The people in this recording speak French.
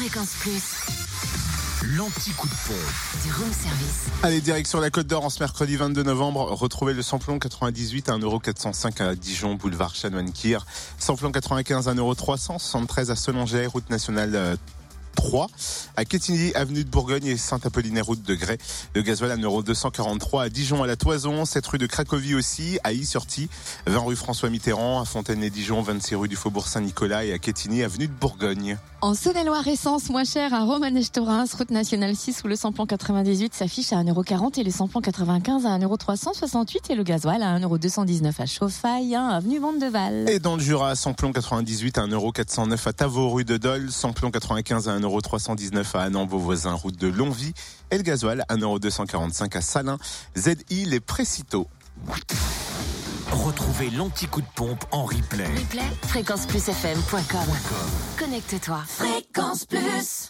Fréquence Plus, L'anti-coup de pompe. du room service. Allez, direction la Côte d'Or en ce mercredi 22 novembre. Retrouvez le samplon 98 à 1,405€ à Dijon, boulevard Chanoine-Kir. Samplon 95 à 1,300€, 73 à Selongey, route nationale euh, 3. À Quetigny, avenue de Bourgogne et Saint-Apollinaire, route de Grès. Le gasoil à 1,243€ à Dijon, à la Toison. 7 rue de Cracovie aussi, à Y-Sortie. 20 rue François Mitterrand, à Fontaine-les-Dijon. 26 rue du Faubourg Saint-Nicolas et à Quetigny, avenue de Bourgogne. En Saône-et-Loire, essence moins chère à Romanèche-Torins, route nationale 6 où le samplon 98 s'affiche à 1,40€ et le samplon 95 à 1,368€ et le gasoil à 1,219€ à Chauffaille, 1 avenue Vandeval. Et dans le Jura, samplon 98 à 1,409€ à Tavaux, rue de Dole, samplon 95 à 1,319€ à Annan, vos voisins, route de Longvie, et le gasoil à 1,245€ à Salins, ZI les Précitaux. Retrouvez l'anti-coup de pompe en replay. Replay, fréquenceplusfm.com. Connecte-toi. Fréquence Plus.